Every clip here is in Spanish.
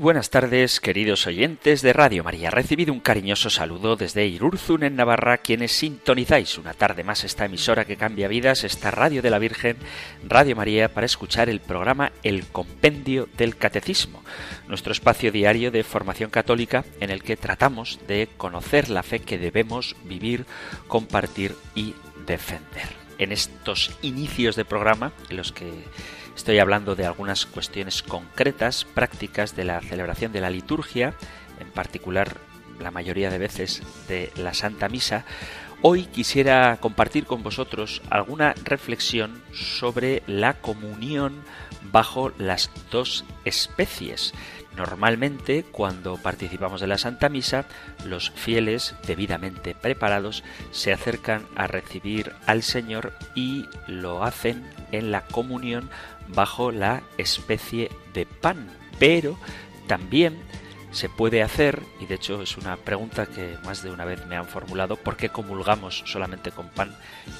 Buenas tardes, queridos oyentes de Radio María. Recibido un cariñoso saludo desde Irurzun, en Navarra, quienes sintonizáis una tarde más esta emisora que cambia vidas, esta Radio de la Virgen, Radio María, para escuchar el programa El Compendio del Catecismo, nuestro espacio diario de formación católica en el que tratamos de conocer la fe que debemos vivir, compartir y defender. En estos inicios de programa, en los que Estoy hablando de algunas cuestiones concretas, prácticas de la celebración de la liturgia, en particular la mayoría de veces de la Santa Misa. Hoy quisiera compartir con vosotros alguna reflexión sobre la comunión bajo las dos especies. Normalmente, cuando participamos de la Santa Misa, los fieles, debidamente preparados, se acercan a recibir al Señor y lo hacen en la comunión bajo la especie de pan. Pero también se puede hacer, y de hecho es una pregunta que más de una vez me han formulado, ¿por qué comulgamos solamente con pan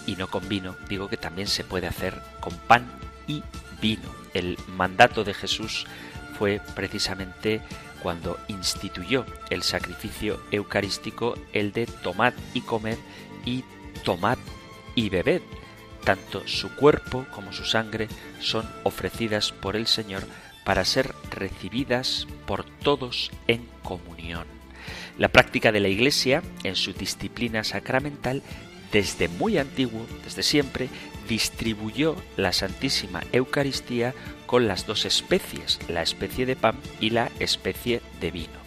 y no con vino? Digo que también se puede hacer con pan y vino. El mandato de Jesús fue precisamente cuando instituyó el sacrificio eucarístico, el de tomad y comed y tomad y bebed tanto su cuerpo como su sangre son ofrecidas por el Señor para ser recibidas por todos en comunión. La práctica de la Iglesia, en su disciplina sacramental, desde muy antiguo, desde siempre, distribuyó la Santísima Eucaristía con las dos especies, la especie de pan y la especie de vino.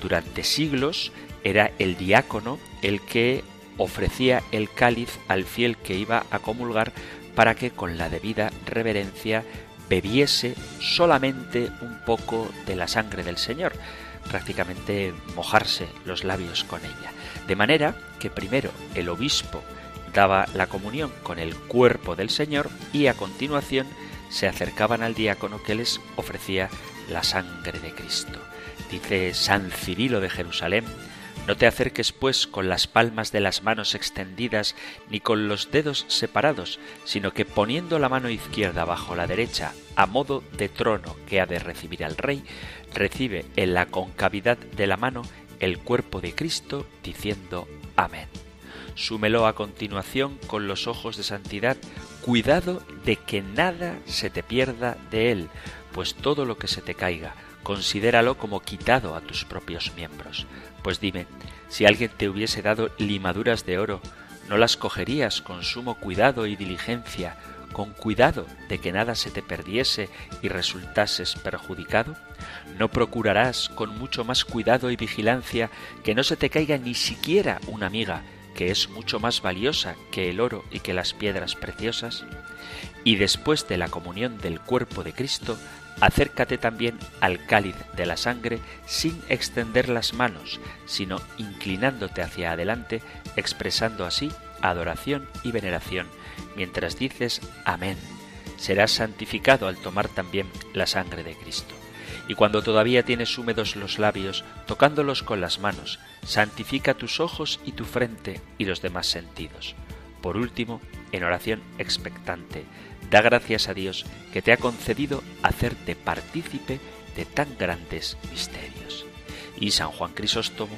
Durante siglos era el diácono el que ofrecía el cáliz al fiel que iba a comulgar para que con la debida reverencia bebiese solamente un poco de la sangre del Señor, prácticamente mojarse los labios con ella. De manera que primero el obispo daba la comunión con el cuerpo del Señor y a continuación se acercaban al diácono que les ofrecía la sangre de Cristo. Dice San Cirilo de Jerusalén, no te acerques, pues, con las palmas de las manos extendidas ni con los dedos separados, sino que poniendo la mano izquierda bajo la derecha, a modo de trono que ha de recibir al Rey, recibe en la concavidad de la mano el cuerpo de Cristo, diciendo Amén. Súmelo a continuación con los ojos de santidad, cuidado de que nada se te pierda de él, pues todo lo que se te caiga, considéralo como quitado a tus propios miembros. Pues dime, si alguien te hubiese dado limaduras de oro, ¿no las cogerías con sumo cuidado y diligencia, con cuidado de que nada se te perdiese y resultases perjudicado? ¿No procurarás con mucho más cuidado y vigilancia que no se te caiga ni siquiera una miga, que es mucho más valiosa que el oro y que las piedras preciosas? Y después de la comunión del cuerpo de Cristo, Acércate también al cáliz de la sangre sin extender las manos, sino inclinándote hacia adelante, expresando así adoración y veneración, mientras dices Amén. Serás santificado al tomar también la sangre de Cristo. Y cuando todavía tienes húmedos los labios, tocándolos con las manos, santifica tus ojos y tu frente y los demás sentidos. Por último, en oración expectante, Da gracias a Dios que te ha concedido hacerte partícipe de tan grandes misterios. Y San Juan Crisóstomo,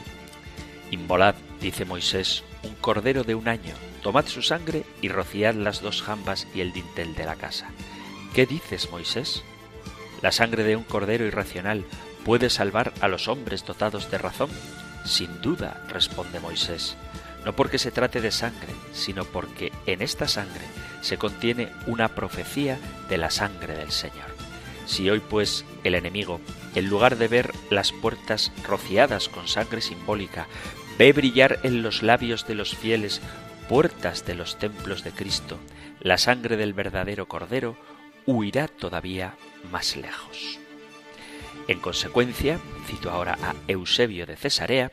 involad, dice Moisés, un cordero de un año, tomad su sangre y rociad las dos jambas y el dintel de la casa. ¿Qué dices, Moisés? ¿La sangre de un cordero irracional puede salvar a los hombres dotados de razón? Sin duda, responde Moisés no porque se trate de sangre, sino porque en esta sangre se contiene una profecía de la sangre del Señor. Si hoy pues el enemigo, en lugar de ver las puertas rociadas con sangre simbólica, ve brillar en los labios de los fieles puertas de los templos de Cristo, la sangre del verdadero Cordero, huirá todavía más lejos. En consecuencia, cito ahora a Eusebio de Cesarea,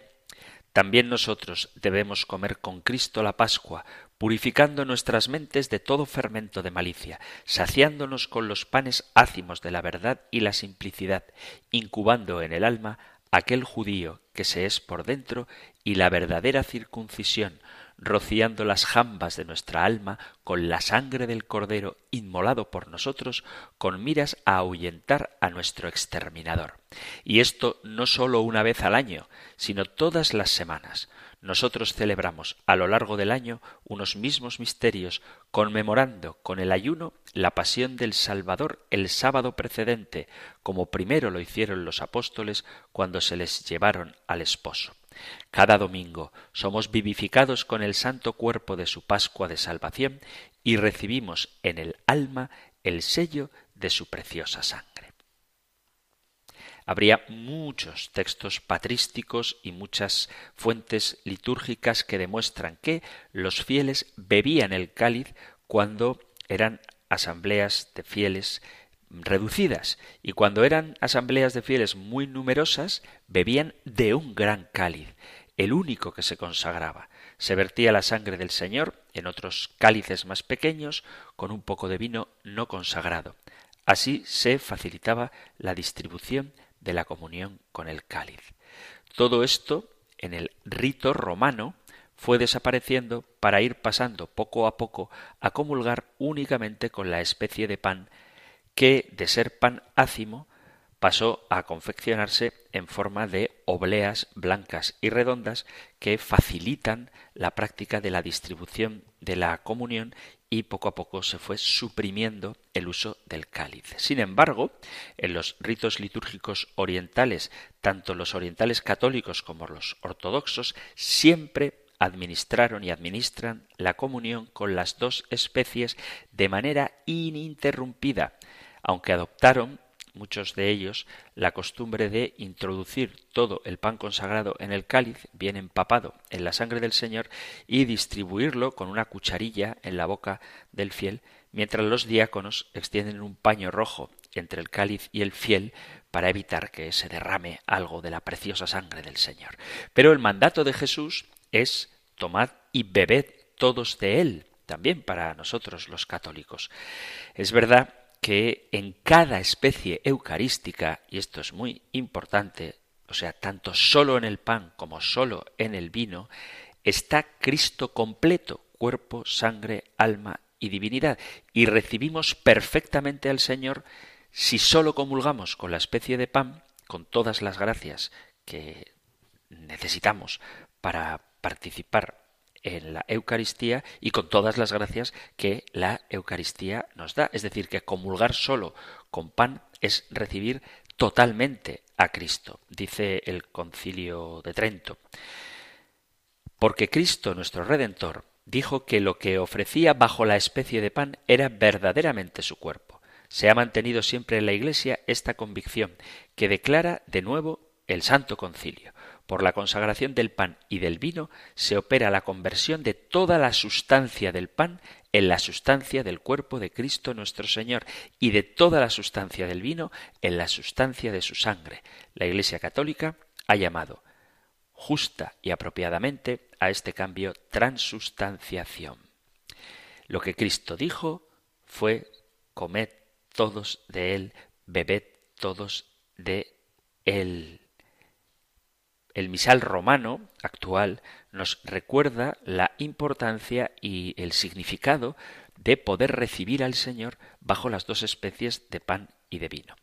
también nosotros debemos comer con Cristo la Pascua, purificando nuestras mentes de todo fermento de malicia, saciándonos con los panes ácimos de la verdad y la simplicidad, incubando en el alma aquel judío que se es por dentro y la verdadera circuncisión, rociando las jambas de nuestra alma con la sangre del Cordero inmolado por nosotros, con miras a ahuyentar a nuestro exterminador. Y esto no sólo una vez al año, sino todas las semanas. Nosotros celebramos a lo largo del año unos mismos misterios, conmemorando con el ayuno la pasión del Salvador el sábado precedente, como primero lo hicieron los apóstoles cuando se les llevaron al esposo. Cada domingo somos vivificados con el santo cuerpo de su Pascua de Salvación y recibimos en el alma el sello de su preciosa sangre. Habría muchos textos patrísticos y muchas fuentes litúrgicas que demuestran que los fieles bebían el cáliz cuando eran asambleas de fieles reducidas y cuando eran asambleas de fieles muy numerosas bebían de un gran cáliz, el único que se consagraba. Se vertía la sangre del Señor en otros cálices más pequeños con un poco de vino no consagrado. Así se facilitaba la distribución de la comunión con el cáliz. Todo esto en el rito romano fue desapareciendo para ir pasando poco a poco a comulgar únicamente con la especie de pan que de ser pan ácimo pasó a confeccionarse en forma de obleas blancas y redondas que facilitan la práctica de la distribución de la comunión y poco a poco se fue suprimiendo el uso del cáliz. Sin embargo, en los ritos litúrgicos orientales, tanto los orientales católicos como los ortodoxos, siempre administraron y administran la comunión con las dos especies de manera ininterrumpida, aunque adoptaron muchos de ellos la costumbre de introducir todo el pan consagrado en el cáliz, bien empapado en la sangre del Señor, y distribuirlo con una cucharilla en la boca del fiel, mientras los diáconos extienden un paño rojo entre el cáliz y el fiel para evitar que se derrame algo de la preciosa sangre del Señor. Pero el mandato de Jesús es tomad y bebed todos de él, también para nosotros los católicos. Es verdad que en cada especie eucarística, y esto es muy importante, o sea, tanto solo en el pan como solo en el vino, está Cristo completo, cuerpo, sangre, alma y divinidad, y recibimos perfectamente al Señor si solo comulgamos con la especie de pan, con todas las gracias que necesitamos para participar en la Eucaristía y con todas las gracias que la Eucaristía nos da. Es decir, que comulgar solo con pan es recibir totalmente a Cristo, dice el concilio de Trento. Porque Cristo, nuestro Redentor, dijo que lo que ofrecía bajo la especie de pan era verdaderamente su cuerpo. Se ha mantenido siempre en la Iglesia esta convicción, que declara de nuevo el Santo Concilio. Por la consagración del pan y del vino se opera la conversión de toda la sustancia del pan en la sustancia del cuerpo de Cristo nuestro Señor y de toda la sustancia del vino en la sustancia de su sangre. La Iglesia Católica ha llamado justa y apropiadamente a este cambio transustanciación. Lo que Cristo dijo fue comed todos de él, bebed todos de él. El misal romano actual nos recuerda la importancia y el significado de poder recibir al Señor bajo las dos especies de pan y de vino.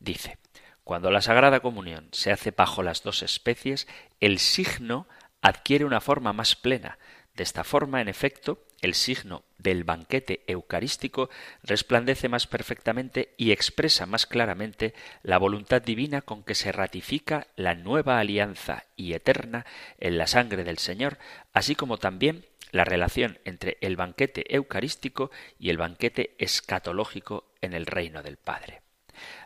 Dice, cuando la Sagrada Comunión se hace bajo las dos especies, el signo adquiere una forma más plena. De esta forma, en efecto, el signo del banquete eucarístico resplandece más perfectamente y expresa más claramente la voluntad divina con que se ratifica la nueva alianza y eterna en la sangre del Señor, así como también la relación entre el banquete eucarístico y el banquete escatológico en el reino del Padre.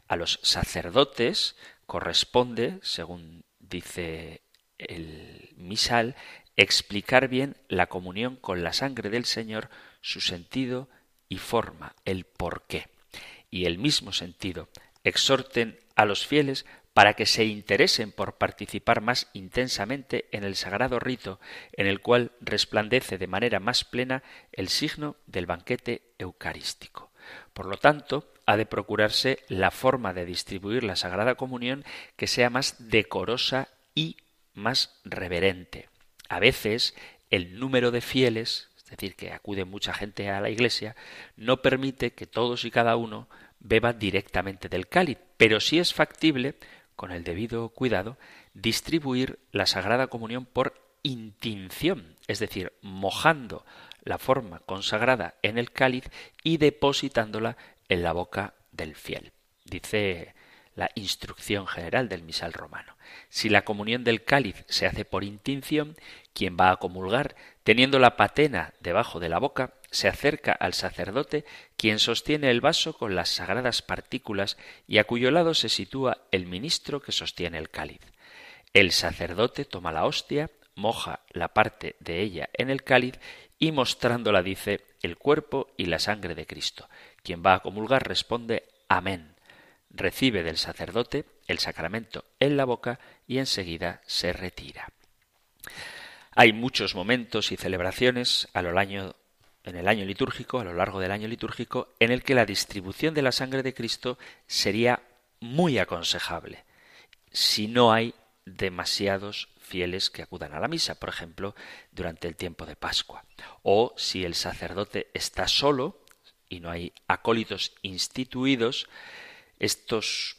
A los sacerdotes corresponde, según dice el misal, explicar bien la comunión con la sangre del Señor, su sentido y forma, el por qué. Y el mismo sentido, exhorten a los fieles para que se interesen por participar más intensamente en el sagrado rito en el cual resplandece de manera más plena el signo del banquete eucarístico. Por lo tanto, ha de procurarse la forma de distribuir la Sagrada Comunión que sea más decorosa y más reverente. A veces el número de fieles, es decir, que acude mucha gente a la iglesia, no permite que todos y cada uno beba directamente del cáliz, pero sí es factible, con el debido cuidado, distribuir la Sagrada Comunión por intinción, es decir, mojando la forma consagrada en el cáliz y depositándola en la boca del fiel. Dice la instrucción general del misal romano. Si la comunión del cáliz se hace por intinción, quien va a comulgar, teniendo la patena debajo de la boca, se acerca al sacerdote, quien sostiene el vaso con las sagradas partículas y a cuyo lado se sitúa el ministro que sostiene el cáliz. El sacerdote toma la hostia, moja la parte de ella en el cáliz y mostrándola dice el cuerpo y la sangre de Cristo. Quien va a comulgar responde Amén. Recibe del sacerdote el sacramento en la boca y enseguida se retira. Hay muchos momentos y celebraciones en el año litúrgico, a lo largo del año litúrgico, en el que la distribución de la sangre de Cristo sería muy aconsejable si no hay demasiados fieles que acudan a la misa, por ejemplo, durante el tiempo de Pascua. O si el sacerdote está solo y no hay acólitos instituidos, estos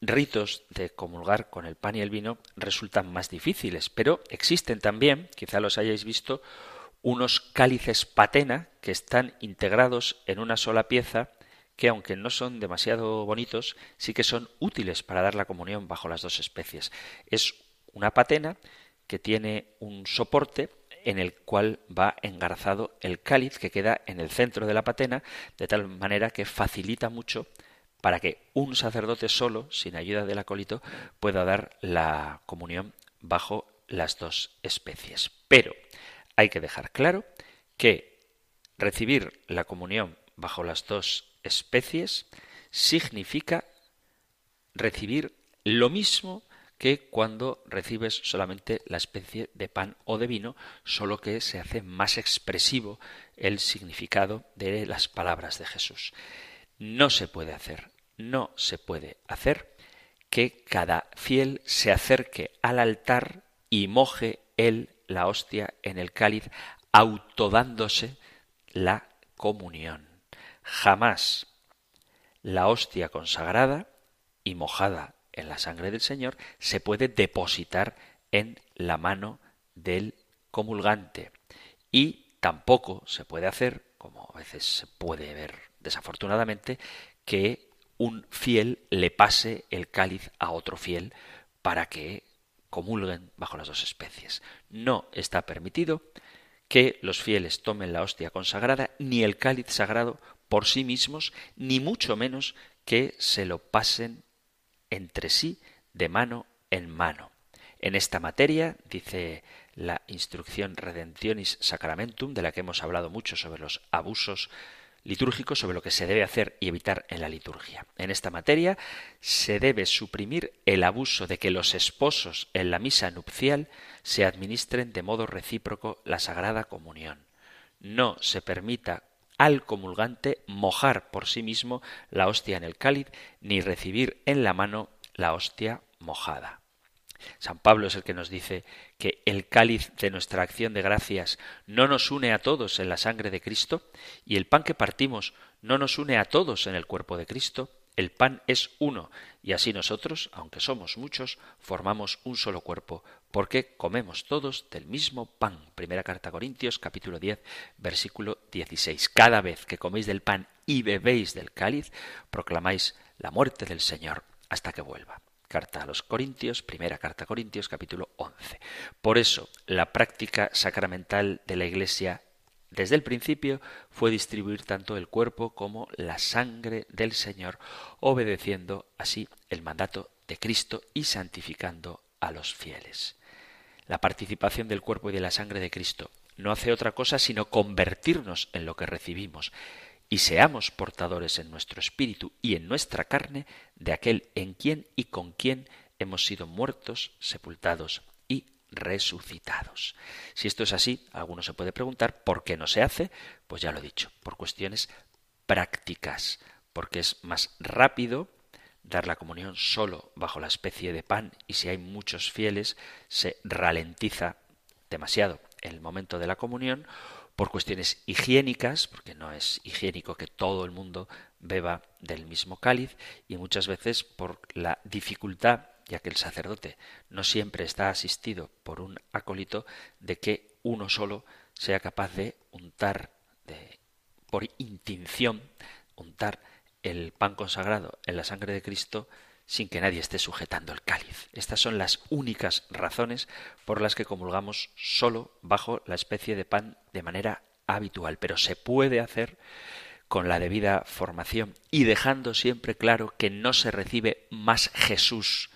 ritos de comulgar con el pan y el vino resultan más difíciles, pero existen también, quizá los hayáis visto, unos cálices patena que están integrados en una sola pieza que aunque no son demasiado bonitos, sí que son útiles para dar la comunión bajo las dos especies. Es una patena que tiene un soporte en el cual va engarzado el cáliz que queda en el centro de la patena, de tal manera que facilita mucho para que un sacerdote solo, sin ayuda del acólito, pueda dar la comunión bajo las dos especies. Pero hay que dejar claro que recibir la comunión bajo las dos especies significa recibir lo mismo que cuando recibes solamente la especie de pan o de vino, solo que se hace más expresivo el significado de las palabras de Jesús. No se puede hacer, no se puede hacer que cada fiel se acerque al altar y moje él la hostia en el cáliz, autodándose la comunión. Jamás la hostia consagrada y mojada en la sangre del Señor se puede depositar en la mano del comulgante. Y tampoco se puede hacer, como a veces se puede ver desafortunadamente, que un fiel le pase el cáliz a otro fiel para que comulguen bajo las dos especies. No está permitido que los fieles tomen la hostia consagrada ni el cáliz sagrado por sí mismos, ni mucho menos que se lo pasen entre sí de mano en mano. En esta materia, dice la instrucción Redemptionis Sacramentum, de la que hemos hablado mucho sobre los abusos litúrgicos, sobre lo que se debe hacer y evitar en la liturgia. En esta materia se debe suprimir el abuso de que los esposos en la misa nupcial se administren de modo recíproco la Sagrada Comunión. No se permita al comulgante mojar por sí mismo la hostia en el cáliz, ni recibir en la mano la hostia mojada. San Pablo es el que nos dice que el cáliz de nuestra acción de gracias no nos une a todos en la sangre de Cristo, y el pan que partimos no nos une a todos en el cuerpo de Cristo, el pan es uno, y así nosotros, aunque somos muchos, formamos un solo cuerpo, porque comemos todos del mismo pan. Primera carta a Corintios, capítulo 10, versículo 16. Cada vez que coméis del pan y bebéis del cáliz, proclamáis la muerte del Señor hasta que vuelva. Carta a los Corintios, primera carta a Corintios, capítulo 11. Por eso, la práctica sacramental de la Iglesia desde el principio fue distribuir tanto el cuerpo como la sangre del Señor, obedeciendo así el mandato de Cristo y santificando a los fieles. La participación del cuerpo y de la sangre de Cristo no hace otra cosa sino convertirnos en lo que recibimos y seamos portadores en nuestro espíritu y en nuestra carne de aquel en quien y con quien hemos sido muertos, sepultados y resucitados. Si esto es así, alguno se puede preguntar por qué no se hace, pues ya lo he dicho, por cuestiones prácticas, porque es más rápido dar la comunión solo bajo la especie de pan y si hay muchos fieles se ralentiza demasiado el momento de la comunión por cuestiones higiénicas, porque no es higiénico que todo el mundo beba del mismo cáliz, y muchas veces por la dificultad, ya que el sacerdote no siempre está asistido por un acólito, de que uno solo sea capaz de untar, de, por intinción, untar el pan consagrado en la sangre de Cristo sin que nadie esté sujetando el cáliz. Estas son las únicas razones por las que comulgamos solo bajo la especie de pan de manera habitual, pero se puede hacer con la debida formación y dejando siempre claro que no se recibe más Jesús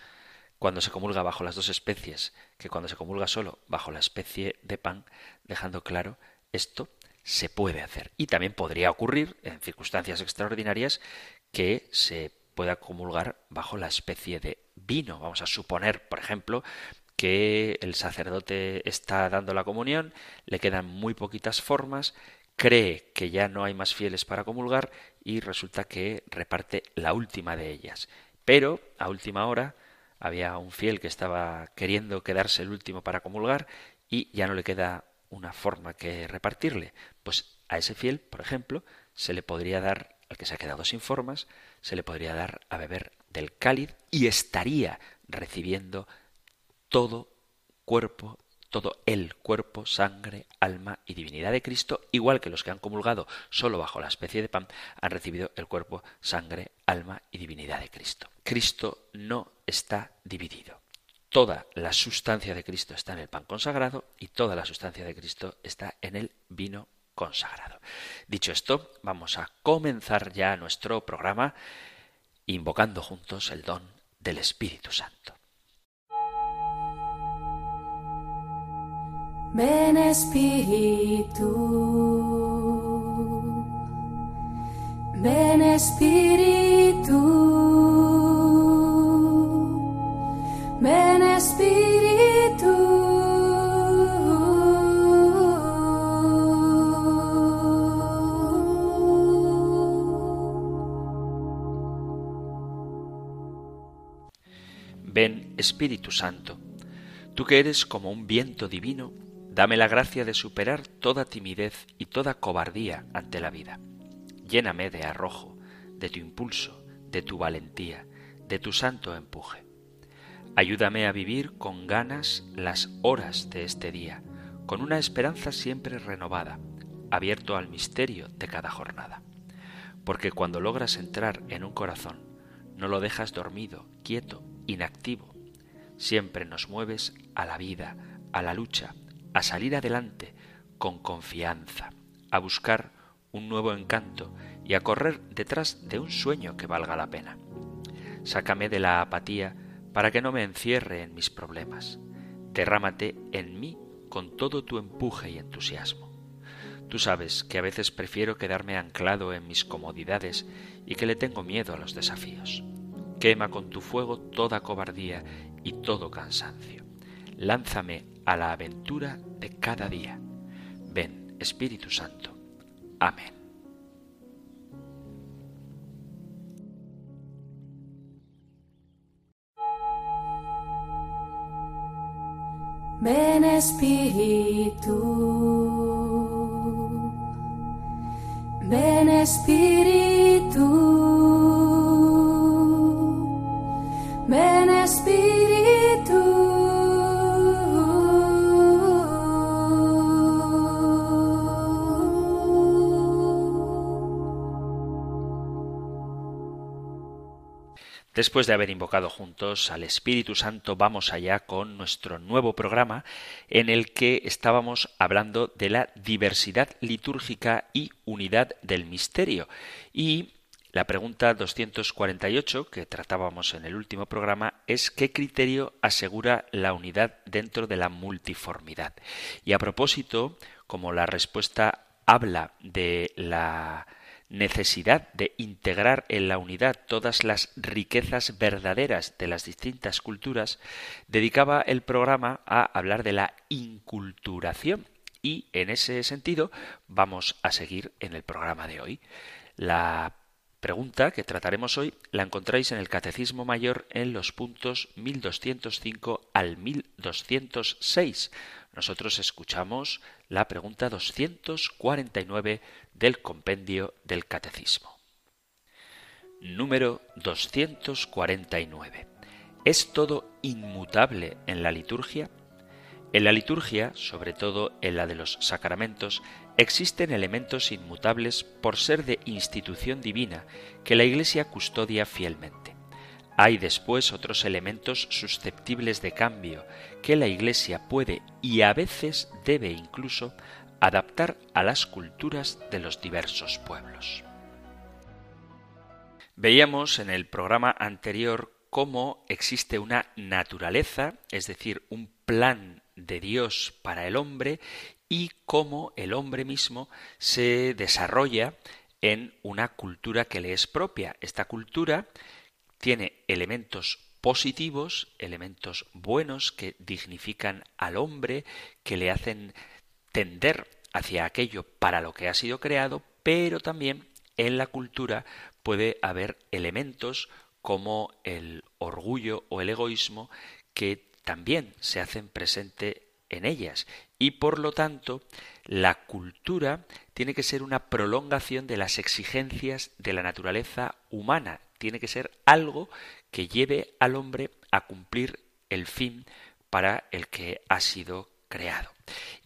cuando se comulga bajo las dos especies que cuando se comulga solo bajo la especie de pan, dejando claro esto se puede hacer. Y también podría ocurrir, en circunstancias extraordinarias, que se pueda comulgar bajo la especie de vino. Vamos a suponer, por ejemplo, que el sacerdote está dando la comunión, le quedan muy poquitas formas, cree que ya no hay más fieles para comulgar y resulta que reparte la última de ellas. Pero a última hora había un fiel que estaba queriendo quedarse el último para comulgar y ya no le queda una forma que repartirle. Pues a ese fiel, por ejemplo, se le podría dar, al que se ha quedado sin formas, se le podría dar a beber del cáliz y estaría recibiendo todo cuerpo, todo el cuerpo, sangre, alma y divinidad de Cristo, igual que los que han comulgado solo bajo la especie de pan, han recibido el cuerpo, sangre, alma y divinidad de Cristo. Cristo no está dividido toda la sustancia de Cristo está en el pan consagrado y toda la sustancia de Cristo está en el vino consagrado. Dicho esto, vamos a comenzar ya nuestro programa invocando juntos el don del Espíritu Santo. Ven Espíritu, ven Espíritu. Ven Espíritu. Espíritu Santo, tú que eres como un viento divino, dame la gracia de superar toda timidez y toda cobardía ante la vida. Lléname de arrojo, de tu impulso, de tu valentía, de tu santo empuje. Ayúdame a vivir con ganas las horas de este día, con una esperanza siempre renovada, abierto al misterio de cada jornada. Porque cuando logras entrar en un corazón, no lo dejas dormido, quieto, inactivo. Siempre nos mueves a la vida, a la lucha, a salir adelante con confianza, a buscar un nuevo encanto y a correr detrás de un sueño que valga la pena. Sácame de la apatía para que no me encierre en mis problemas. Derrámate en mí con todo tu empuje y entusiasmo. Tú sabes que a veces prefiero quedarme anclado en mis comodidades y que le tengo miedo a los desafíos. Quema con tu fuego toda cobardía y todo cansancio. Lánzame a la aventura de cada día. Ven, Espíritu Santo. Amén. Ven Espíritu, ven Espíritu, ven Espíritu. Después de haber invocado juntos al Espíritu Santo, vamos allá con nuestro nuevo programa en el que estábamos hablando de la diversidad litúrgica y unidad del misterio. Y la pregunta 248 que tratábamos en el último programa es qué criterio asegura la unidad dentro de la multiformidad. Y a propósito, como la respuesta habla de la necesidad de integrar en la unidad todas las riquezas verdaderas de las distintas culturas, dedicaba el programa a hablar de la inculturación y en ese sentido vamos a seguir en el programa de hoy. La pregunta que trataremos hoy la encontráis en el Catecismo Mayor en los puntos 1205 al 1206. Nosotros escuchamos la pregunta 249 del compendio del Catecismo. Número 249. ¿Es todo inmutable en la liturgia? En la liturgia, sobre todo en la de los sacramentos, existen elementos inmutables por ser de institución divina que la Iglesia custodia fielmente. Hay después otros elementos susceptibles de cambio que la Iglesia puede y a veces debe incluso adaptar a las culturas de los diversos pueblos. Veíamos en el programa anterior cómo existe una naturaleza, es decir, un plan de Dios para el hombre y cómo el hombre mismo se desarrolla en una cultura que le es propia. Esta cultura tiene elementos positivos, elementos buenos que dignifican al hombre, que le hacen tender hacia aquello para lo que ha sido creado, pero también en la cultura puede haber elementos como el orgullo o el egoísmo que también se hacen presente en ellas y por lo tanto la cultura tiene que ser una prolongación de las exigencias de la naturaleza humana, tiene que ser algo que lleve al hombre a cumplir el fin para el que ha sido creado.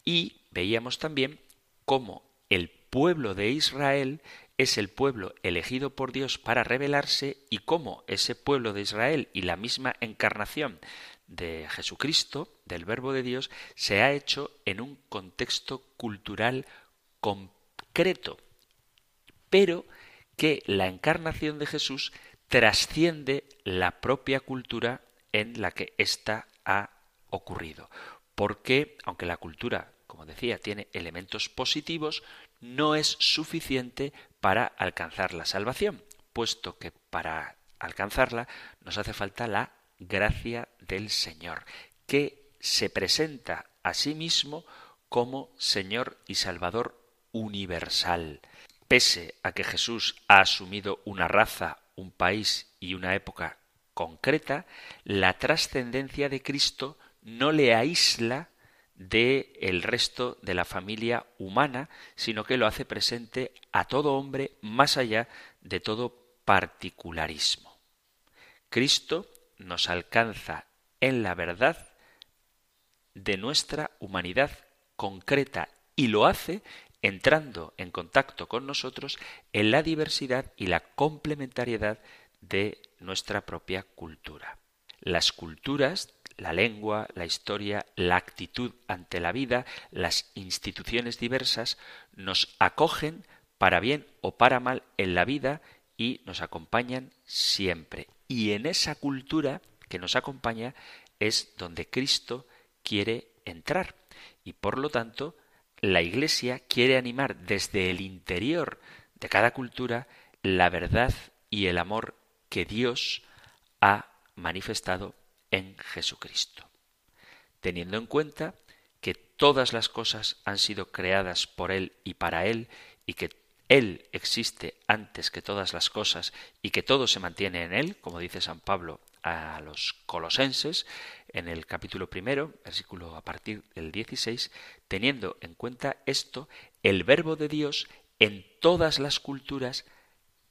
Y veíamos también cómo el pueblo de Israel es el pueblo elegido por Dios para revelarse y cómo ese pueblo de Israel y la misma encarnación de Jesucristo, del Verbo de Dios, se ha hecho en un contexto cultural concreto, pero que la encarnación de Jesús trasciende la propia cultura en la que ésta ha ocurrido. Porque, aunque la cultura, como decía, tiene elementos positivos, no es suficiente para alcanzar la salvación, puesto que para alcanzarla nos hace falta la gracia del Señor, que se presenta a sí mismo como Señor y Salvador universal. Pese a que Jesús ha asumido una raza, un país y una época concreta, la trascendencia de Cristo no le aísla de el resto de la familia humana, sino que lo hace presente a todo hombre más allá de todo particularismo. Cristo nos alcanza en la verdad de nuestra humanidad concreta y lo hace entrando en contacto con nosotros en la diversidad y la complementariedad de nuestra propia cultura. Las culturas, la lengua, la historia, la actitud ante la vida, las instituciones diversas nos acogen para bien o para mal en la vida y nos acompañan siempre. Y en esa cultura que nos acompaña es donde Cristo quiere entrar. Y por lo tanto, la Iglesia quiere animar desde el interior de cada cultura la verdad y el amor que Dios ha manifestado en Jesucristo. Teniendo en cuenta que todas las cosas han sido creadas por Él y para Él y que él existe antes que todas las cosas y que todo se mantiene en Él, como dice San Pablo a los colosenses en el capítulo primero, versículo a partir del 16, teniendo en cuenta esto, el verbo de Dios en todas las culturas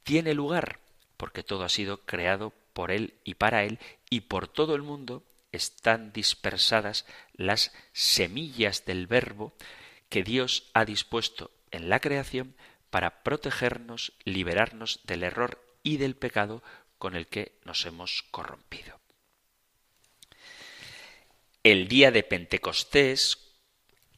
tiene lugar, porque todo ha sido creado por Él y para Él, y por todo el mundo están dispersadas las semillas del verbo que Dios ha dispuesto en la creación para protegernos, liberarnos del error y del pecado con el que nos hemos corrompido. El día de Pentecostés,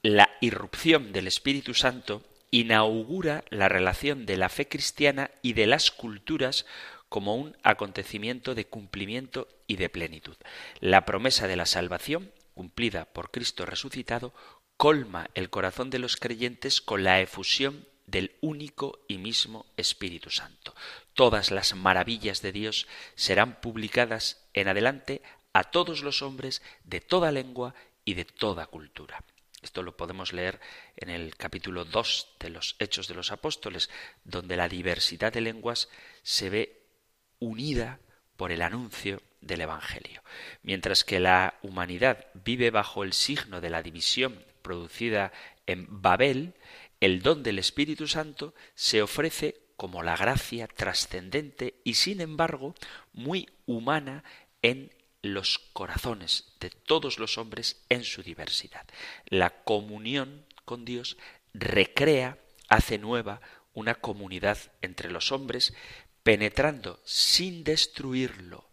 la irrupción del Espíritu Santo inaugura la relación de la fe cristiana y de las culturas como un acontecimiento de cumplimiento y de plenitud. La promesa de la salvación, cumplida por Cristo resucitado, colma el corazón de los creyentes con la efusión del único y mismo Espíritu Santo. Todas las maravillas de Dios serán publicadas en adelante a todos los hombres de toda lengua y de toda cultura. Esto lo podemos leer en el capítulo 2 de los Hechos de los Apóstoles, donde la diversidad de lenguas se ve unida por el anuncio del Evangelio. Mientras que la humanidad vive bajo el signo de la división producida en Babel, el don del Espíritu Santo se ofrece como la gracia trascendente y sin embargo muy humana en los corazones de todos los hombres en su diversidad. La comunión con Dios recrea, hace nueva una comunidad entre los hombres, penetrando sin destruirlo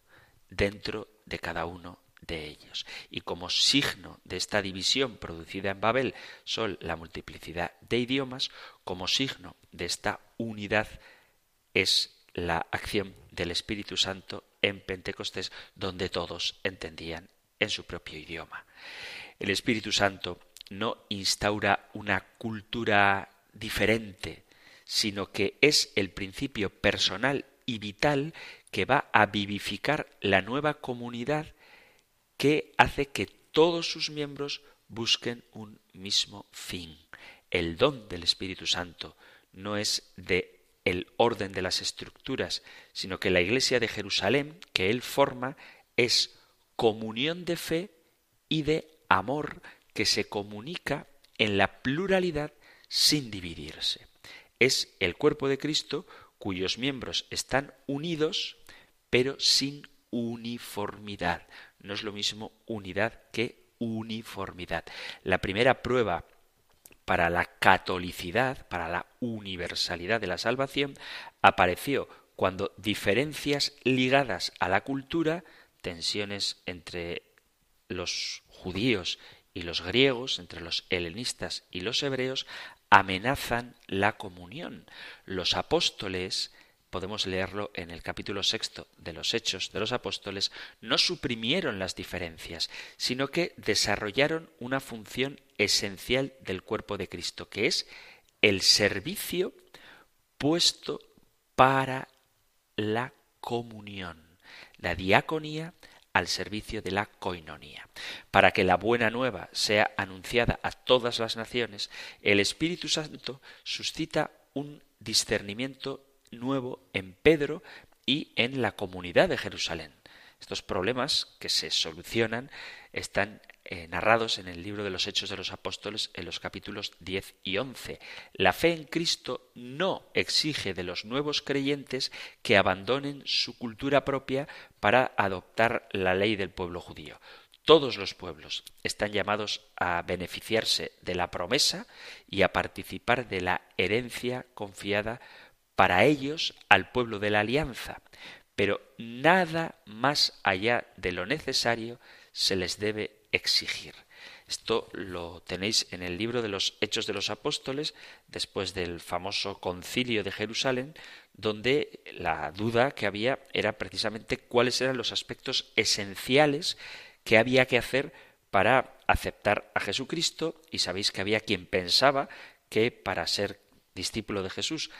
dentro de cada uno de ellos. Y como signo de esta división producida en Babel son la multiplicidad de idiomas, como signo de esta unidad es la acción del Espíritu Santo en Pentecostés, donde todos entendían en su propio idioma. El Espíritu Santo no instaura una cultura diferente, sino que es el principio personal y vital que va a vivificar la nueva comunidad que hace que todos sus miembros busquen un mismo fin. El don del Espíritu Santo no es de el orden de las estructuras, sino que la Iglesia de Jerusalén que él forma es comunión de fe y de amor que se comunica en la pluralidad sin dividirse. Es el cuerpo de Cristo cuyos miembros están unidos pero sin uniformidad. No es lo mismo unidad que uniformidad. La primera prueba para la catolicidad, para la universalidad de la salvación, apareció cuando diferencias ligadas a la cultura, tensiones entre los judíos y los griegos, entre los helenistas y los hebreos, amenazan la comunión. Los apóstoles podemos leerlo en el capítulo sexto de los Hechos de los Apóstoles, no suprimieron las diferencias, sino que desarrollaron una función esencial del cuerpo de Cristo, que es el servicio puesto para la comunión, la diaconía al servicio de la coinonía. Para que la buena nueva sea anunciada a todas las naciones, el Espíritu Santo suscita un discernimiento nuevo en Pedro y en la comunidad de Jerusalén. Estos problemas que se solucionan están eh, narrados en el libro de los Hechos de los Apóstoles en los capítulos 10 y 11. La fe en Cristo no exige de los nuevos creyentes que abandonen su cultura propia para adoptar la ley del pueblo judío. Todos los pueblos están llamados a beneficiarse de la promesa y a participar de la herencia confiada para ellos al pueblo de la alianza, pero nada más allá de lo necesario se les debe exigir. Esto lo tenéis en el libro de los Hechos de los Apóstoles, después del famoso concilio de Jerusalén, donde la duda que había era precisamente cuáles eran los aspectos esenciales que había que hacer para aceptar a Jesucristo, y sabéis que había quien pensaba que para ser discípulo de Jesús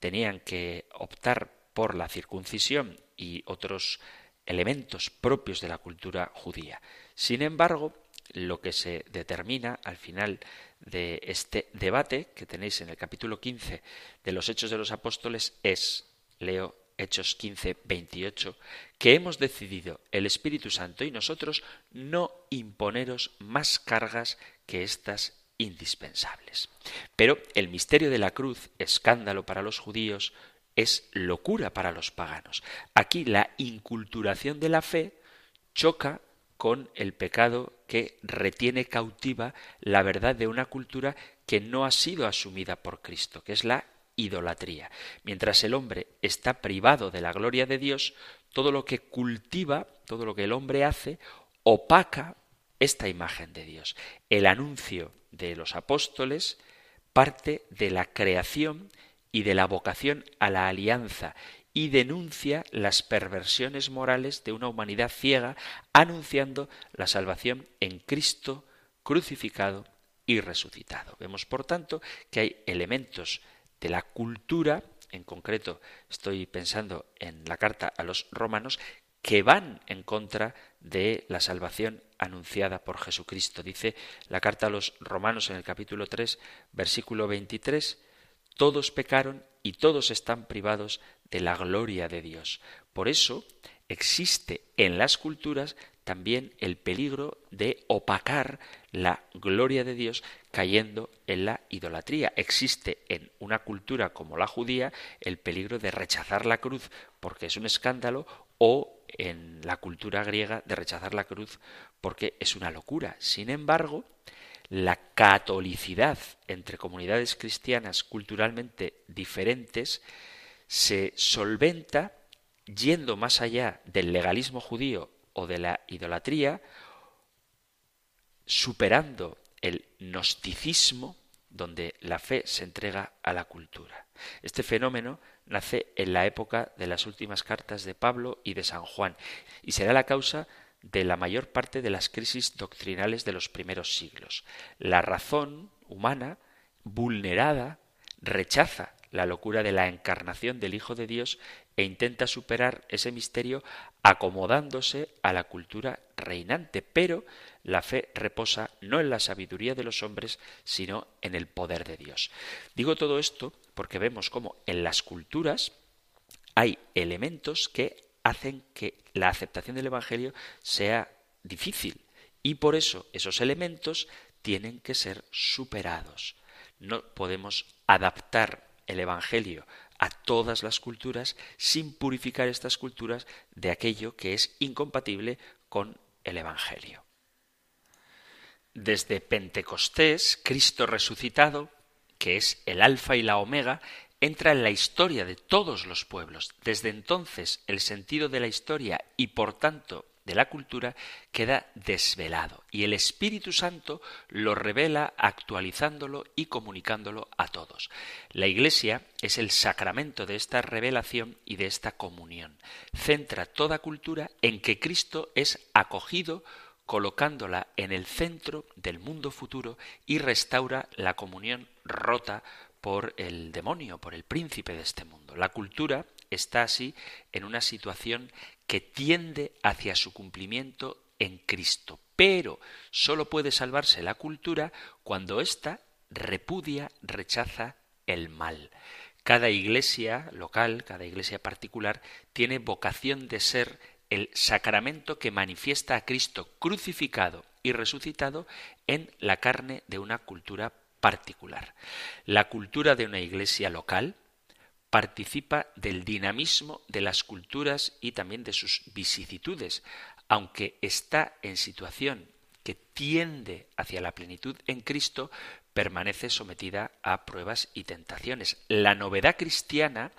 tenían que optar por la circuncisión y otros elementos propios de la cultura judía. Sin embargo, lo que se determina al final de este debate que tenéis en el capítulo 15 de los Hechos de los Apóstoles es, leo Hechos 15, 28, que hemos decidido el Espíritu Santo y nosotros no imponeros más cargas que estas indispensables. Pero el misterio de la cruz, escándalo para los judíos, es locura para los paganos. Aquí la inculturación de la fe choca con el pecado que retiene cautiva la verdad de una cultura que no ha sido asumida por Cristo, que es la idolatría. Mientras el hombre está privado de la gloria de Dios, todo lo que cultiva, todo lo que el hombre hace, opaca esta imagen de Dios. El anuncio de los apóstoles parte de la creación y de la vocación a la alianza y denuncia las perversiones morales de una humanidad ciega, anunciando la salvación en Cristo crucificado y resucitado. Vemos, por tanto, que hay elementos de la cultura, en concreto estoy pensando en la carta a los romanos, que van en contra de la salvación anunciada por Jesucristo. Dice la carta a los romanos en el capítulo 3, versículo 23, todos pecaron y todos están privados de la gloria de Dios. Por eso existe en las culturas también el peligro de opacar la gloria de Dios cayendo en la idolatría. Existe en una cultura como la judía el peligro de rechazar la cruz porque es un escándalo o en la cultura griega de rechazar la cruz porque es una locura. Sin embargo, la catolicidad entre comunidades cristianas culturalmente diferentes se solventa yendo más allá del legalismo judío o de la idolatría, superando el gnosticismo donde la fe se entrega a la cultura. Este fenómeno nace en la época de las últimas cartas de Pablo y de San Juan y será la causa de la mayor parte de las crisis doctrinales de los primeros siglos. La razón humana, vulnerada, rechaza la locura de la encarnación del Hijo de Dios e intenta superar ese misterio acomodándose a la cultura reinante, pero la fe reposa no en la sabiduría de los hombres, sino en el poder de Dios. Digo todo esto porque vemos cómo en las culturas hay elementos que hacen que la aceptación del Evangelio sea difícil y por eso esos elementos tienen que ser superados. No podemos adaptar el Evangelio a todas las culturas sin purificar estas culturas de aquello que es incompatible con el Evangelio. Desde Pentecostés, Cristo resucitado, que es el alfa y la omega, entra en la historia de todos los pueblos. Desde entonces el sentido de la historia y por tanto de la cultura queda desvelado y el Espíritu Santo lo revela actualizándolo y comunicándolo a todos. La Iglesia es el sacramento de esta revelación y de esta comunión. Centra toda cultura en que Cristo es acogido colocándola en el centro del mundo futuro y restaura la comunión rota por el demonio, por el príncipe de este mundo. La cultura está así en una situación que tiende hacia su cumplimiento en Cristo. Pero sólo puede salvarse la cultura cuando ésta repudia, rechaza el mal. Cada iglesia local, cada iglesia particular, tiene vocación de ser el sacramento que manifiesta a Cristo crucificado y resucitado en la carne de una cultura particular. La cultura de una iglesia local participa del dinamismo de las culturas y también de sus vicisitudes, aunque está en situación que tiende hacia la plenitud en Cristo, permanece sometida a pruebas y tentaciones. La novedad cristiana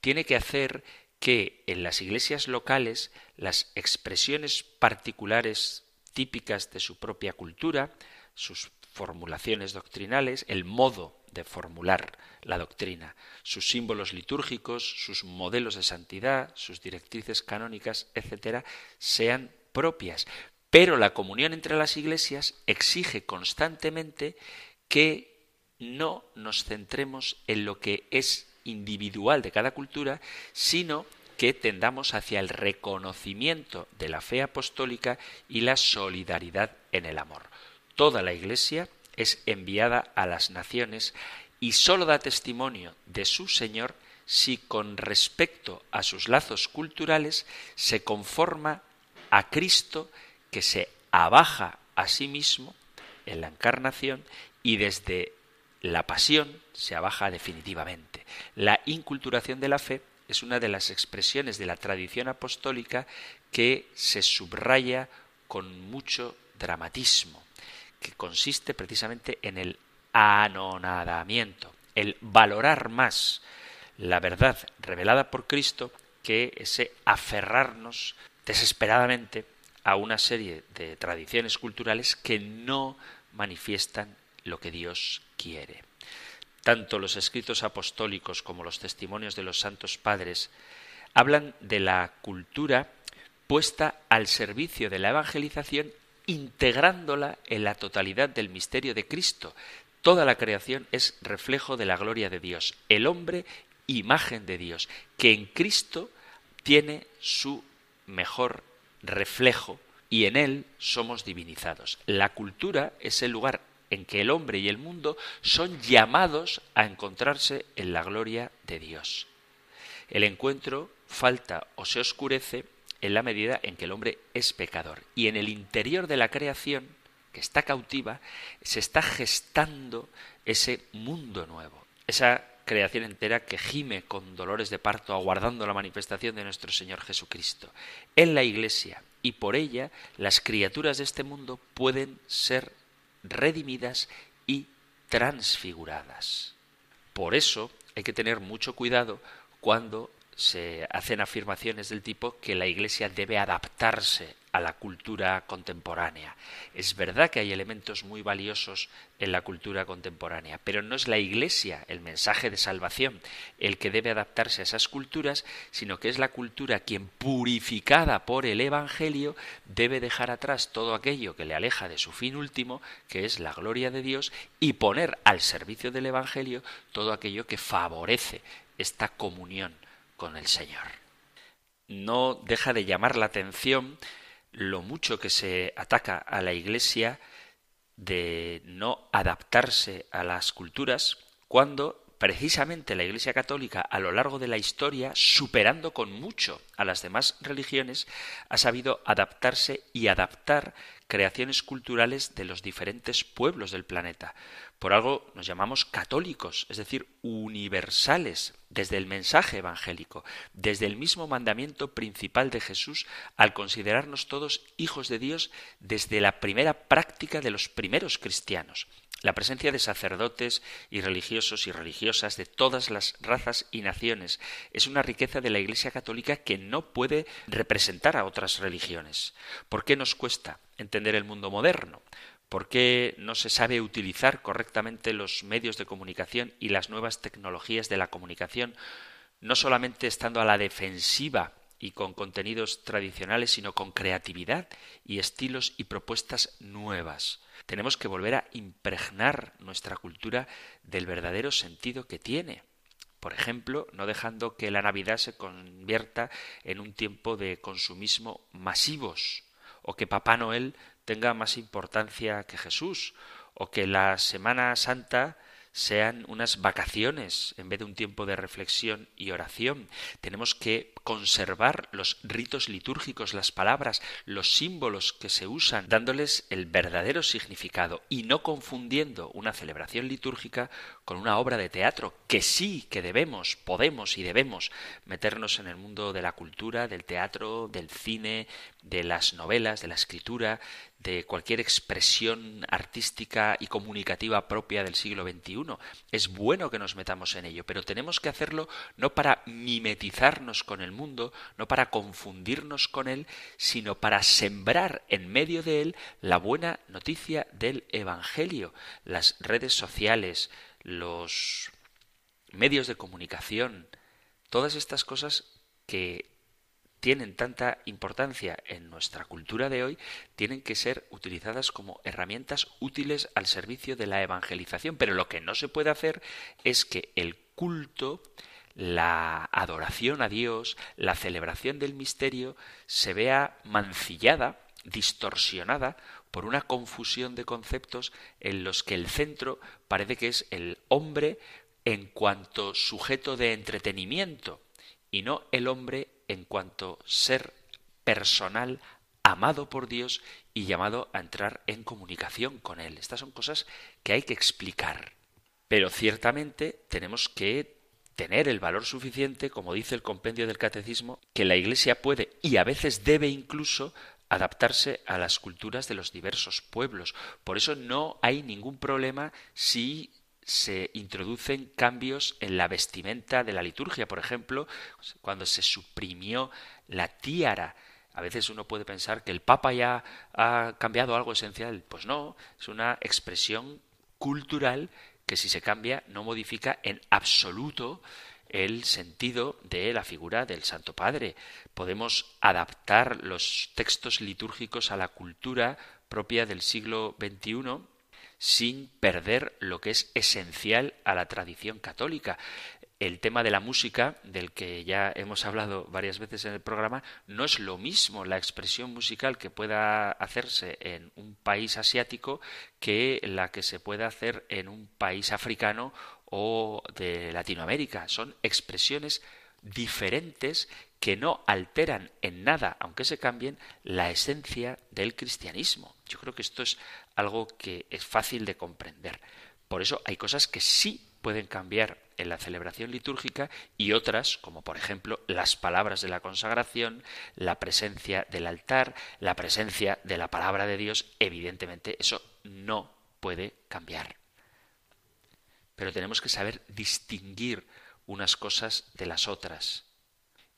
tiene que hacer que en las iglesias locales las expresiones particulares típicas de su propia cultura, sus formulaciones doctrinales, el modo de formular la doctrina, sus símbolos litúrgicos, sus modelos de santidad, sus directrices canónicas, etcétera, sean propias. Pero la comunión entre las iglesias exige constantemente que no nos centremos en lo que es individual de cada cultura, sino que tendamos hacia el reconocimiento de la fe apostólica y la solidaridad en el amor. Toda la Iglesia es enviada a las naciones y sólo da testimonio de su Señor si con respecto a sus lazos culturales se conforma a Cristo que se abaja a sí mismo en la encarnación y desde la pasión se abaja definitivamente. La inculturación de la fe es una de las expresiones de la tradición apostólica que se subraya con mucho dramatismo que consiste precisamente en el anonadamiento, el valorar más la verdad revelada por Cristo que ese aferrarnos desesperadamente a una serie de tradiciones culturales que no manifiestan lo que Dios quiere. Tanto los escritos apostólicos como los testimonios de los santos padres hablan de la cultura puesta al servicio de la evangelización integrándola en la totalidad del misterio de Cristo, Toda la creación es reflejo de la gloria de Dios. El hombre, imagen de Dios, que en Cristo tiene su mejor reflejo y en él somos divinizados. La cultura es el lugar en que el hombre y el mundo son llamados a encontrarse en la gloria de Dios. El encuentro falta o se oscurece en la medida en que el hombre es pecador. Y en el interior de la creación, que está cautiva, se está gestando ese mundo nuevo, esa creación entera que gime con dolores de parto aguardando la manifestación de nuestro Señor Jesucristo. En la Iglesia y por ella las criaturas de este mundo pueden ser redimidas y transfiguradas. Por eso hay que tener mucho cuidado cuando se hacen afirmaciones del tipo que la Iglesia debe adaptarse a la cultura contemporánea. Es verdad que hay elementos muy valiosos en la cultura contemporánea, pero no es la Iglesia el mensaje de salvación el que debe adaptarse a esas culturas, sino que es la cultura quien, purificada por el Evangelio, debe dejar atrás todo aquello que le aleja de su fin último, que es la gloria de Dios, y poner al servicio del Evangelio todo aquello que favorece esta comunión con el Señor. No deja de llamar la atención lo mucho que se ataca a la Iglesia de no adaptarse a las culturas cuando precisamente la Iglesia Católica a lo largo de la historia, superando con mucho a las demás religiones, ha sabido adaptarse y adaptar creaciones culturales de los diferentes pueblos del planeta. Por algo nos llamamos católicos, es decir, universales, desde el mensaje evangélico, desde el mismo mandamiento principal de Jesús, al considerarnos todos hijos de Dios desde la primera práctica de los primeros cristianos. La presencia de sacerdotes y religiosos y religiosas de todas las razas y naciones es una riqueza de la Iglesia católica que no puede representar a otras religiones. ¿Por qué nos cuesta entender el mundo moderno? ¿Por qué no se sabe utilizar correctamente los medios de comunicación y las nuevas tecnologías de la comunicación, no solamente estando a la defensiva y con contenidos tradicionales, sino con creatividad y estilos y propuestas nuevas? Tenemos que volver a impregnar nuestra cultura del verdadero sentido que tiene. Por ejemplo, no dejando que la Navidad se convierta en un tiempo de consumismo masivos, o que Papá Noel tenga más importancia que Jesús, o que la Semana Santa sean unas vacaciones en vez de un tiempo de reflexión y oración. Tenemos que conservar los ritos litúrgicos, las palabras, los símbolos que se usan, dándoles el verdadero significado y no confundiendo una celebración litúrgica con una obra de teatro, que sí que debemos, podemos y debemos meternos en el mundo de la cultura, del teatro, del cine, de las novelas, de la escritura, de cualquier expresión artística y comunicativa propia del siglo XXI. Es bueno que nos metamos en ello, pero tenemos que hacerlo no para mimetizarnos con el mundo, no para confundirnos con él, sino para sembrar en medio de él la buena noticia del Evangelio. Las redes sociales, los medios de comunicación, todas estas cosas que tienen tanta importancia en nuestra cultura de hoy, tienen que ser utilizadas como herramientas útiles al servicio de la evangelización. Pero lo que no se puede hacer es que el culto, la adoración a Dios, la celebración del misterio, se vea mancillada, distorsionada por una confusión de conceptos en los que el centro parece que es el hombre en cuanto sujeto de entretenimiento y no el hombre en cuanto ser personal amado por Dios y llamado a entrar en comunicación con Él. Estas son cosas que hay que explicar. Pero ciertamente tenemos que tener el valor suficiente, como dice el compendio del catecismo, que la Iglesia puede y a veces debe incluso adaptarse a las culturas de los diversos pueblos. Por eso no hay ningún problema si se introducen cambios en la vestimenta de la liturgia. Por ejemplo, cuando se suprimió la tiara. A veces uno puede pensar que el Papa ya ha cambiado algo esencial. Pues no, es una expresión cultural que si se cambia no modifica en absoluto el sentido de la figura del Santo Padre. Podemos adaptar los textos litúrgicos a la cultura propia del siglo XXI sin perder lo que es esencial a la tradición católica el tema de la música, del que ya hemos hablado varias veces en el programa, no es lo mismo la expresión musical que pueda hacerse en un país asiático que la que se pueda hacer en un país africano o de Latinoamérica. Son expresiones diferentes que no alteran en nada, aunque se cambien, la esencia del cristianismo. Yo creo que esto es algo que es fácil de comprender. Por eso hay cosas que sí pueden cambiar en la celebración litúrgica y otras, como por ejemplo las palabras de la consagración, la presencia del altar, la presencia de la palabra de Dios, evidentemente eso no puede cambiar. Pero tenemos que saber distinguir unas cosas de las otras.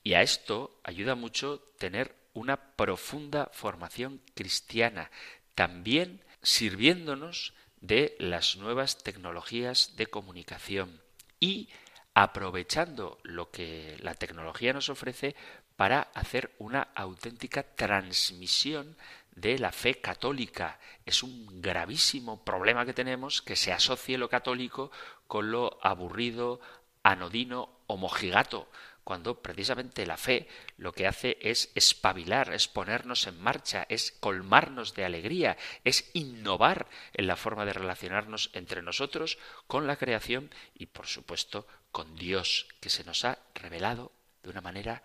Y a esto ayuda mucho tener una profunda formación cristiana, también sirviéndonos de las nuevas tecnologías de comunicación y aprovechando lo que la tecnología nos ofrece para hacer una auténtica transmisión de la fe católica. Es un gravísimo problema que tenemos que se asocie lo católico con lo aburrido, anodino o mojigato cuando precisamente la fe lo que hace es espabilar, es ponernos en marcha, es colmarnos de alegría, es innovar en la forma de relacionarnos entre nosotros con la creación y por supuesto con Dios, que se nos ha revelado de una manera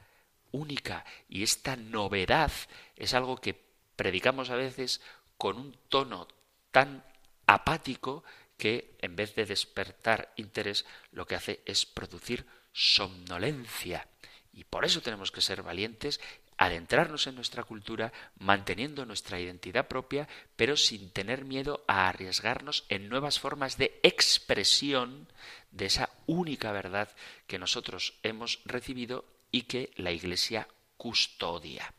única. Y esta novedad es algo que predicamos a veces con un tono tan apático que en vez de despertar interés lo que hace es producir somnolencia. Y por eso tenemos que ser valientes, adentrarnos en nuestra cultura, manteniendo nuestra identidad propia, pero sin tener miedo a arriesgarnos en nuevas formas de expresión de esa única verdad que nosotros hemos recibido y que la Iglesia custodia.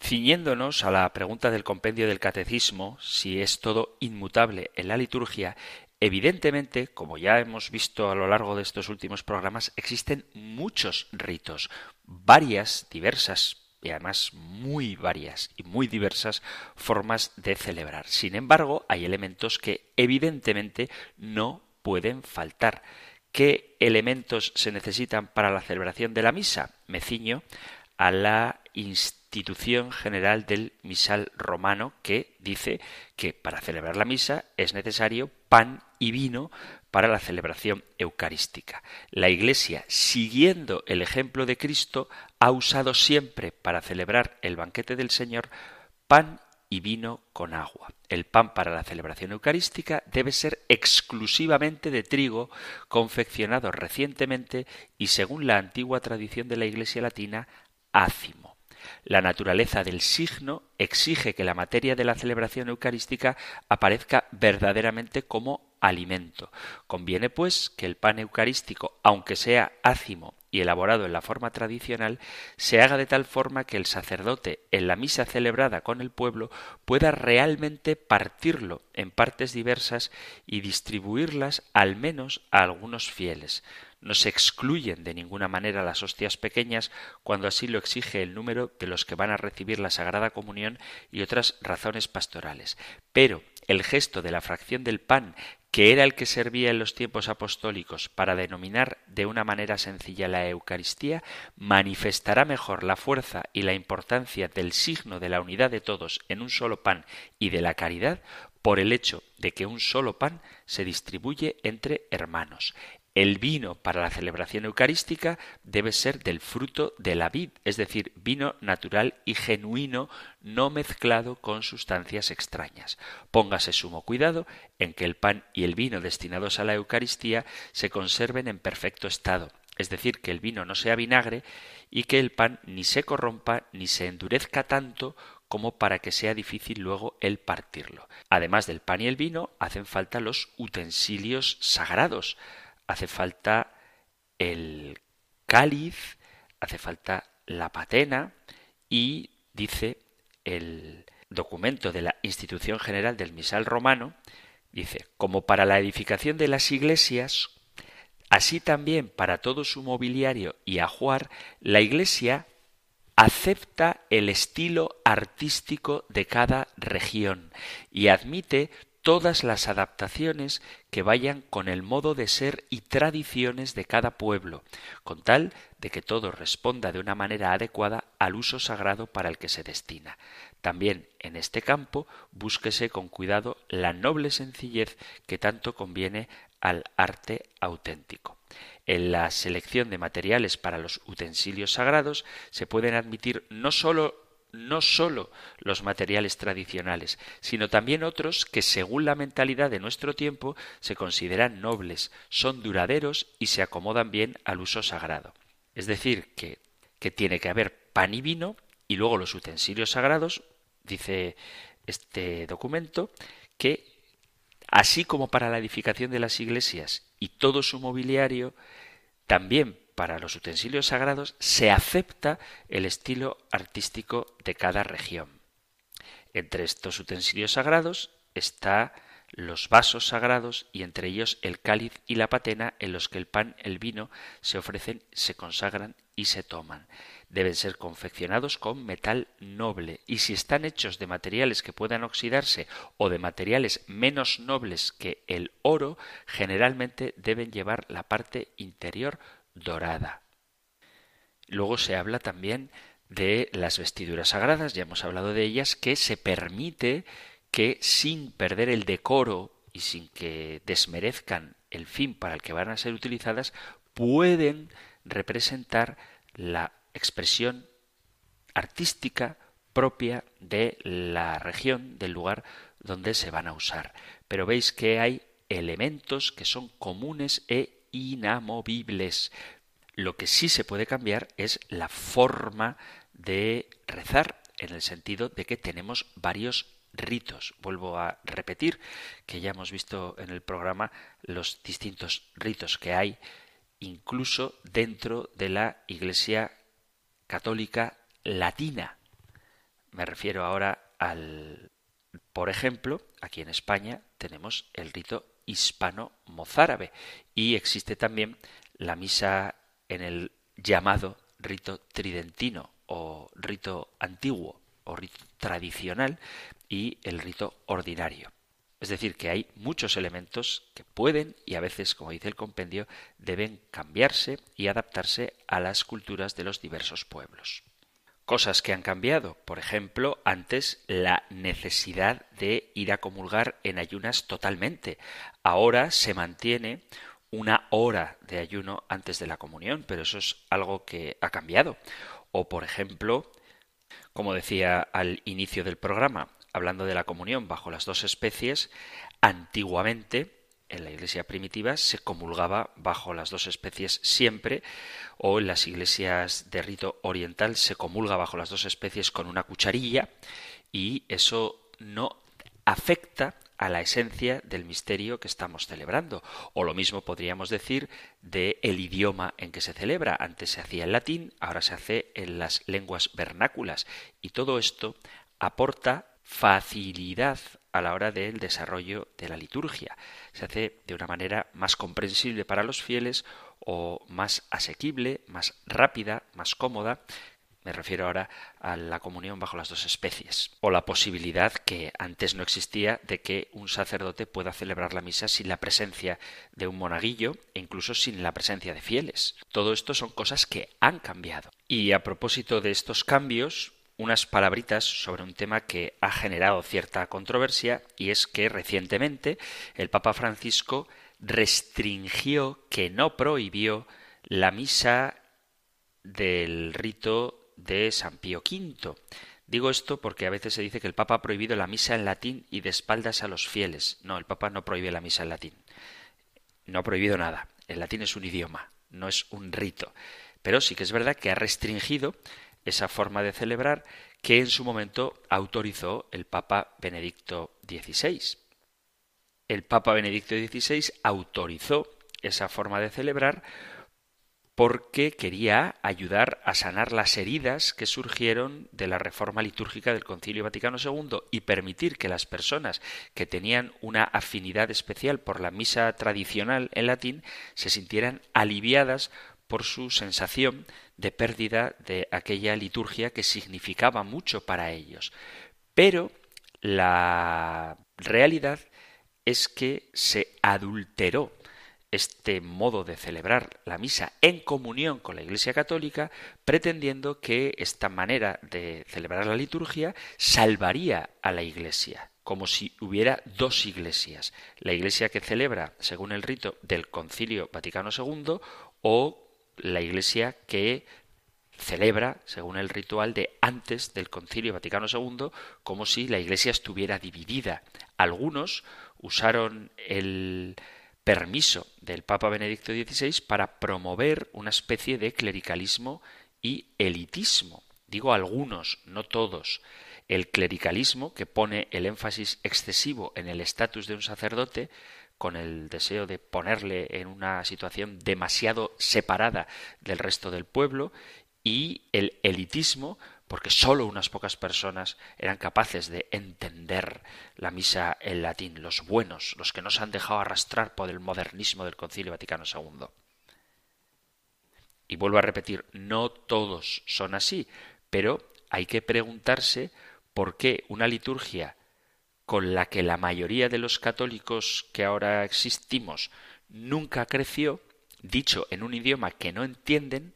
Ciñéndonos a la pregunta del compendio del catecismo, si es todo inmutable en la liturgia, Evidentemente, como ya hemos visto a lo largo de estos últimos programas, existen muchos ritos, varias, diversas y además muy varias y muy diversas formas de celebrar. Sin embargo, hay elementos que evidentemente no pueden faltar. ¿Qué elementos se necesitan para la celebración de la misa? Me ciño a la institución general del misal romano que dice que para celebrar la misa es necesario pan y vino para la celebración eucarística. La Iglesia, siguiendo el ejemplo de Cristo, ha usado siempre para celebrar el banquete del Señor pan y vino con agua. El pan para la celebración eucarística debe ser exclusivamente de trigo, confeccionado recientemente y, según la antigua tradición de la Iglesia latina, ácimo. La naturaleza del signo exige que la materia de la celebración eucarística aparezca verdaderamente como alimento. Conviene, pues, que el pan eucarístico, aunque sea ácimo y elaborado en la forma tradicional, se haga de tal forma que el sacerdote, en la misa celebrada con el pueblo, pueda realmente partirlo en partes diversas y distribuirlas al menos a algunos fieles. No se excluyen de ninguna manera las hostias pequeñas cuando así lo exige el número de los que van a recibir la Sagrada Comunión y otras razones pastorales. Pero el gesto de la fracción del pan que era el que servía en los tiempos apostólicos para denominar de una manera sencilla la Eucaristía, manifestará mejor la fuerza y la importancia del signo de la unidad de todos en un solo pan y de la caridad por el hecho de que un solo pan se distribuye entre hermanos. El vino para la celebración eucarística debe ser del fruto de la vid, es decir, vino natural y genuino, no mezclado con sustancias extrañas. Póngase sumo cuidado en que el pan y el vino destinados a la Eucaristía se conserven en perfecto estado, es decir, que el vino no sea vinagre y que el pan ni se corrompa ni se endurezca tanto como para que sea difícil luego el partirlo. Además del pan y el vino, hacen falta los utensilios sagrados, hace falta el cáliz, hace falta la patena y dice el documento de la Institución General del Misal Romano, dice, como para la edificación de las iglesias, así también para todo su mobiliario y ajuar, la iglesia acepta el estilo artístico de cada región y admite todas las adaptaciones que vayan con el modo de ser y tradiciones de cada pueblo, con tal de que todo responda de una manera adecuada al uso sagrado para el que se destina. También en este campo búsquese con cuidado la noble sencillez que tanto conviene al arte auténtico. En la selección de materiales para los utensilios sagrados se pueden admitir no sólo no sólo los materiales tradicionales, sino también otros que, según la mentalidad de nuestro tiempo, se consideran nobles, son duraderos y se acomodan bien al uso sagrado. Es decir, que, que tiene que haber pan y vino y luego los utensilios sagrados, dice este documento, que así como para la edificación de las iglesias y todo su mobiliario, también para los utensilios sagrados se acepta el estilo artístico de cada región. Entre estos utensilios sagrados está los vasos sagrados y entre ellos el cáliz y la patena en los que el pan, el vino se ofrecen, se consagran y se toman. Deben ser confeccionados con metal noble y si están hechos de materiales que puedan oxidarse o de materiales menos nobles que el oro, generalmente deben llevar la parte interior dorada. Luego se habla también de las vestiduras sagradas, ya hemos hablado de ellas, que se permite que sin perder el decoro y sin que desmerezcan el fin para el que van a ser utilizadas, pueden representar la expresión artística propia de la región, del lugar donde se van a usar. Pero veis que hay elementos que son comunes e inamovibles. Lo que sí se puede cambiar es la forma de rezar, en el sentido de que tenemos varios ritos. Vuelvo a repetir que ya hemos visto en el programa los distintos ritos que hay, incluso dentro de la Iglesia católica latina. Me refiero ahora al, por ejemplo, aquí en España tenemos el rito hispano-mozárabe y existe también la misa en el llamado rito tridentino o rito antiguo o rito tradicional y el rito ordinario. Es decir, que hay muchos elementos que pueden y a veces, como dice el compendio, deben cambiarse y adaptarse a las culturas de los diversos pueblos. Cosas que han cambiado, por ejemplo, antes la necesidad de ir a comulgar en ayunas totalmente. Ahora se mantiene una hora de ayuno antes de la comunión, pero eso es algo que ha cambiado. O, por ejemplo, como decía al inicio del programa, hablando de la comunión bajo las dos especies, antiguamente en la iglesia primitiva se comulgaba bajo las dos especies siempre, o en las iglesias de rito oriental se comulga bajo las dos especies con una cucharilla, y eso no afecta a la esencia del misterio que estamos celebrando. O lo mismo podríamos decir de el idioma en que se celebra. Antes se hacía en latín, ahora se hace en las lenguas vernáculas. Y todo esto aporta facilidad a la hora del desarrollo de la liturgia. Se hace de una manera más comprensible para los fieles o más asequible, más rápida, más cómoda. Me refiero ahora a la comunión bajo las dos especies. O la posibilidad que antes no existía de que un sacerdote pueda celebrar la misa sin la presencia de un monaguillo e incluso sin la presencia de fieles. Todo esto son cosas que han cambiado. Y a propósito de estos cambios, unas palabritas sobre un tema que ha generado cierta controversia y es que recientemente el Papa Francisco restringió, que no prohibió, la misa del rito de San Pío V. Digo esto porque a veces se dice que el Papa ha prohibido la misa en latín y de espaldas a los fieles. No, el Papa no prohíbe la misa en latín. No ha prohibido nada. El latín es un idioma, no es un rito. Pero sí que es verdad que ha restringido esa forma de celebrar que en su momento autorizó el Papa Benedicto XVI. El Papa Benedicto XVI autorizó esa forma de celebrar porque quería ayudar a sanar las heridas que surgieron de la reforma litúrgica del Concilio Vaticano II y permitir que las personas que tenían una afinidad especial por la misa tradicional en latín se sintieran aliviadas por su sensación de pérdida de aquella liturgia que significaba mucho para ellos. Pero la realidad es que se adulteró este modo de celebrar la misa en comunión con la Iglesia Católica, pretendiendo que esta manera de celebrar la liturgia salvaría a la Iglesia, como si hubiera dos iglesias, la Iglesia que celebra según el rito del Concilio Vaticano II o la Iglesia que celebra según el ritual de antes del Concilio Vaticano II, como si la Iglesia estuviera dividida. Algunos usaron el permiso del Papa Benedicto XVI para promover una especie de clericalismo y elitismo. Digo algunos, no todos. El clericalismo, que pone el énfasis excesivo en el estatus de un sacerdote, con el deseo de ponerle en una situación demasiado separada del resto del pueblo, y el elitismo, porque sólo unas pocas personas eran capaces de entender la misa en latín, los buenos, los que no se han dejado arrastrar por el modernismo del Concilio Vaticano II. Y vuelvo a repetir, no todos son así, pero hay que preguntarse por qué una liturgia con la que la mayoría de los católicos que ahora existimos nunca creció, dicho en un idioma que no entienden,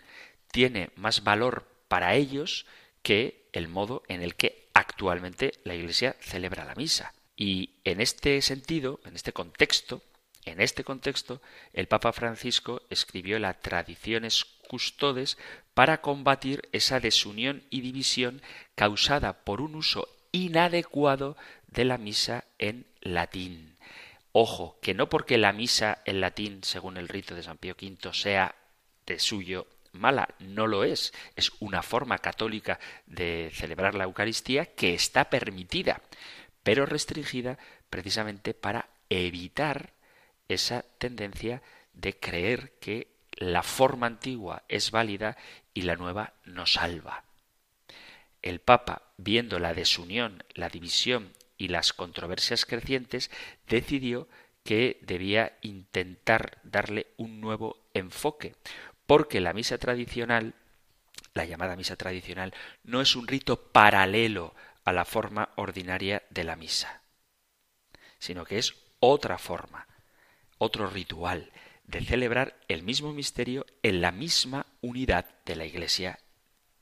tiene más valor para ellos que el modo en el que actualmente la Iglesia celebra la misa. Y en este sentido, en este contexto, en este contexto, el Papa Francisco escribió la Tradiciones Custodes para combatir esa desunión y división causada por un uso inadecuado de la misa en latín. Ojo, que no porque la misa en latín, según el rito de San Pío V, sea de suyo mala, no lo es. Es una forma católica de celebrar la Eucaristía que está permitida, pero restringida precisamente para evitar esa tendencia de creer que la forma antigua es válida y la nueva no salva. El Papa, viendo la desunión, la división y las controversias crecientes, decidió que debía intentar darle un nuevo enfoque, porque la misa tradicional, la llamada misa tradicional, no es un rito paralelo a la forma ordinaria de la misa, sino que es otra forma, otro ritual de celebrar el mismo misterio en la misma unidad de la Iglesia,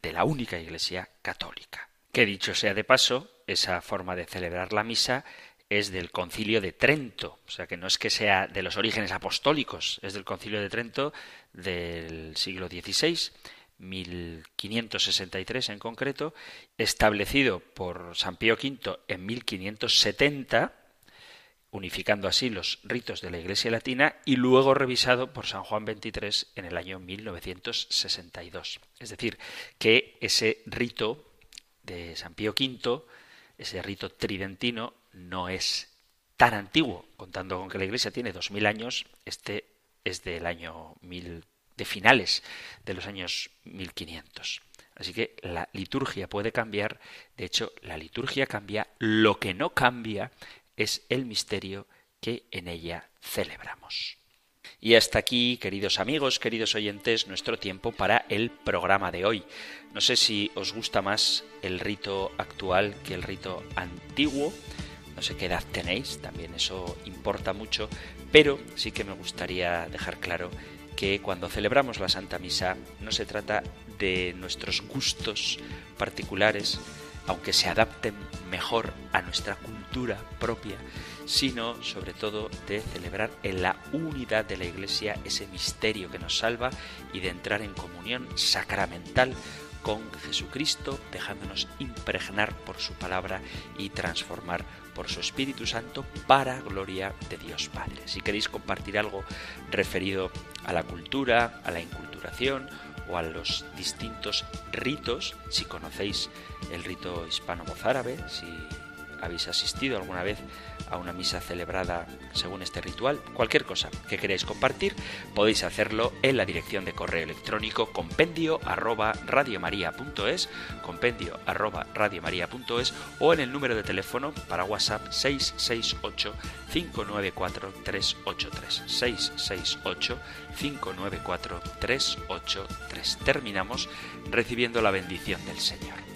de la única Iglesia católica. Que dicho sea de paso, esa forma de celebrar la misa es del concilio de Trento, o sea que no es que sea de los orígenes apostólicos, es del concilio de Trento del siglo XVI, 1563 en concreto, establecido por San Pío V en 1570, unificando así los ritos de la Iglesia latina, y luego revisado por San Juan XXIII en el año 1962. Es decir, que ese rito de San Pío V, ese rito tridentino, no es tan antiguo, contando con que la Iglesia tiene dos mil años, este es del año de finales de los años 1500. Así que la liturgia puede cambiar, de hecho la liturgia cambia, lo que no cambia es el misterio que en ella celebramos. Y hasta aquí, queridos amigos, queridos oyentes, nuestro tiempo para el programa de hoy. No sé si os gusta más el rito actual que el rito antiguo no sé qué edad tenéis, también eso importa mucho, pero sí que me gustaría dejar claro que cuando celebramos la Santa Misa no se trata de nuestros gustos particulares, aunque se adapten mejor a nuestra cultura propia, sino sobre todo de celebrar en la unidad de la Iglesia ese misterio que nos salva y de entrar en comunión sacramental con Jesucristo, dejándonos impregnar por su palabra y transformar por su Espíritu Santo para gloria de Dios Padre. Si queréis compartir algo referido a la cultura, a la inculturación o a los distintos ritos, si conocéis el rito hispano-mozárabe, si habéis asistido alguna vez a una misa celebrada según este ritual, cualquier cosa que queráis compartir, podéis hacerlo en la dirección de correo electrónico compendio arroba radiomaria.es, compendio arroba radiomaria.es o en el número de teléfono para WhatsApp 668 594 383 668 594 383. Terminamos recibiendo la bendición del Señor.